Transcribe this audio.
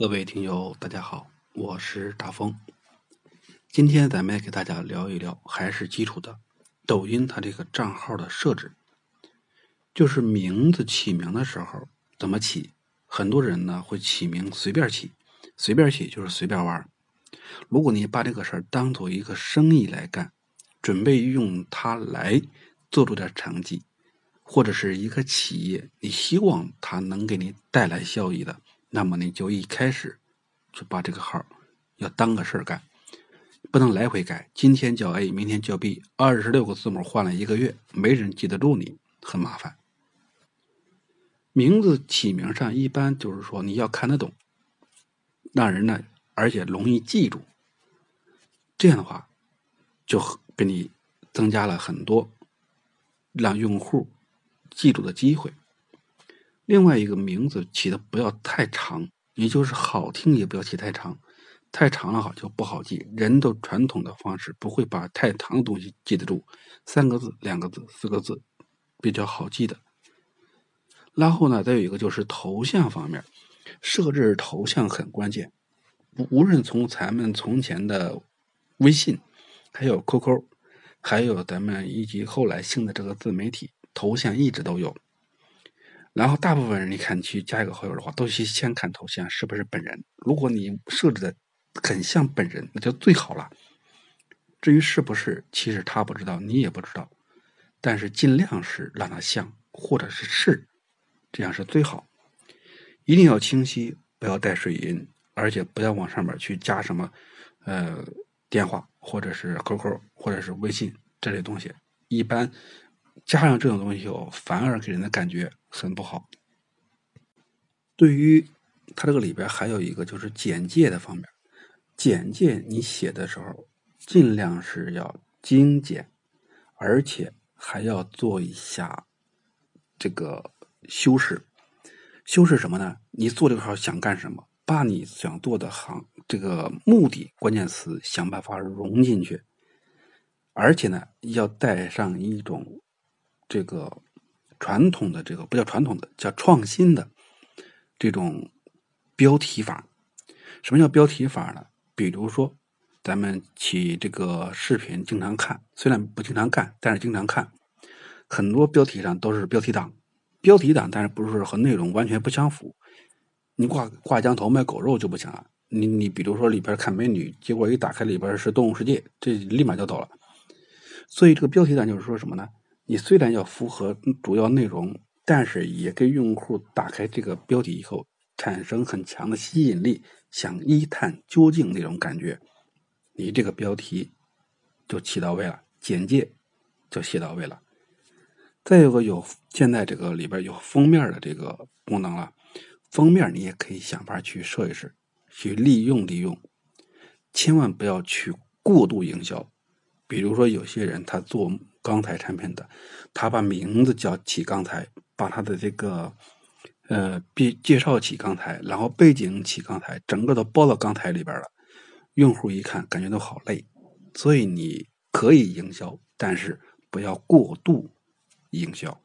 各位听友，大家好，我是大风。今天咱们给大家聊一聊，还是基础的抖音它这个账号的设置，就是名字起名的时候怎么起？很多人呢会起名随便起，随便起就是随便玩。如果你把这个事儿当做一个生意来干，准备用它来做出点成绩，或者是一个企业，你希望它能给你带来效益的。那么你就一开始就把这个号要当个事儿干，不能来回改。今天叫 A，明天叫 B，二十六个字母换了一个月，没人记得住你，很麻烦。名字起名上一般就是说你要看得懂，让人呢而且容易记住，这样的话就给你增加了很多让用户记住的机会。另外一个名字起的不要太长，也就是好听也不要起太长，太长了好就不好记。人都传统的方式不会把太长的东西记得住，三个字、两个字、四个字比较好记的。然后呢，再有一个就是头像方面，设置头像很关键。无论从咱们从前的微信，还有 QQ，还有咱们以及后来新的这个自媒体，头像一直都有。然后大部分人，你看去加一个好友的话，都去先看头像是不是本人。如果你设置的很像本人，那就最好了。至于是不是，其实他不知道，你也不知道。但是尽量是让他像，或者是是，这样是最好。一定要清晰，不要带水印，而且不要往上面去加什么呃电话，或者是 QQ，或者是微信这类东西。一般。加上这种东西后，反而给人的感觉很不好。对于它这个里边还有一个就是简介的方面，简介你写的时候尽量是要精简，而且还要做一下这个修饰。修饰什么呢？你做这个号想干什么？把你想做的行这个目的关键词想办法融进去，而且呢，要带上一种。这个传统的这个不叫传统的，叫创新的这种标题法。什么叫标题法呢？比如说，咱们起这个视频经常看，虽然不经常干，但是经常看，很多标题上都是标题党。标题党，但是不是和内容完全不相符。你挂挂羊头卖狗肉就不行了。你你比如说里边看美女，结果一打开里边是动物世界，这立马就走了。所以这个标题党就是说什么呢？你虽然要符合主要内容，但是也给用户打开这个标题以后，产生很强的吸引力，想一探究竟那种感觉，你这个标题就起到位了，简介就写到位了。再有个有现在这个里边有封面的这个功能了，封面你也可以想法去试一试，去利用利用，千万不要去过度营销。比如说有些人他做。钢材产品的，他把名字叫起钢材，把他的这个呃介介绍起钢材，然后背景起钢材，整个都包到钢材里边了。用户一看，感觉都好累。所以你可以营销，但是不要过度营销。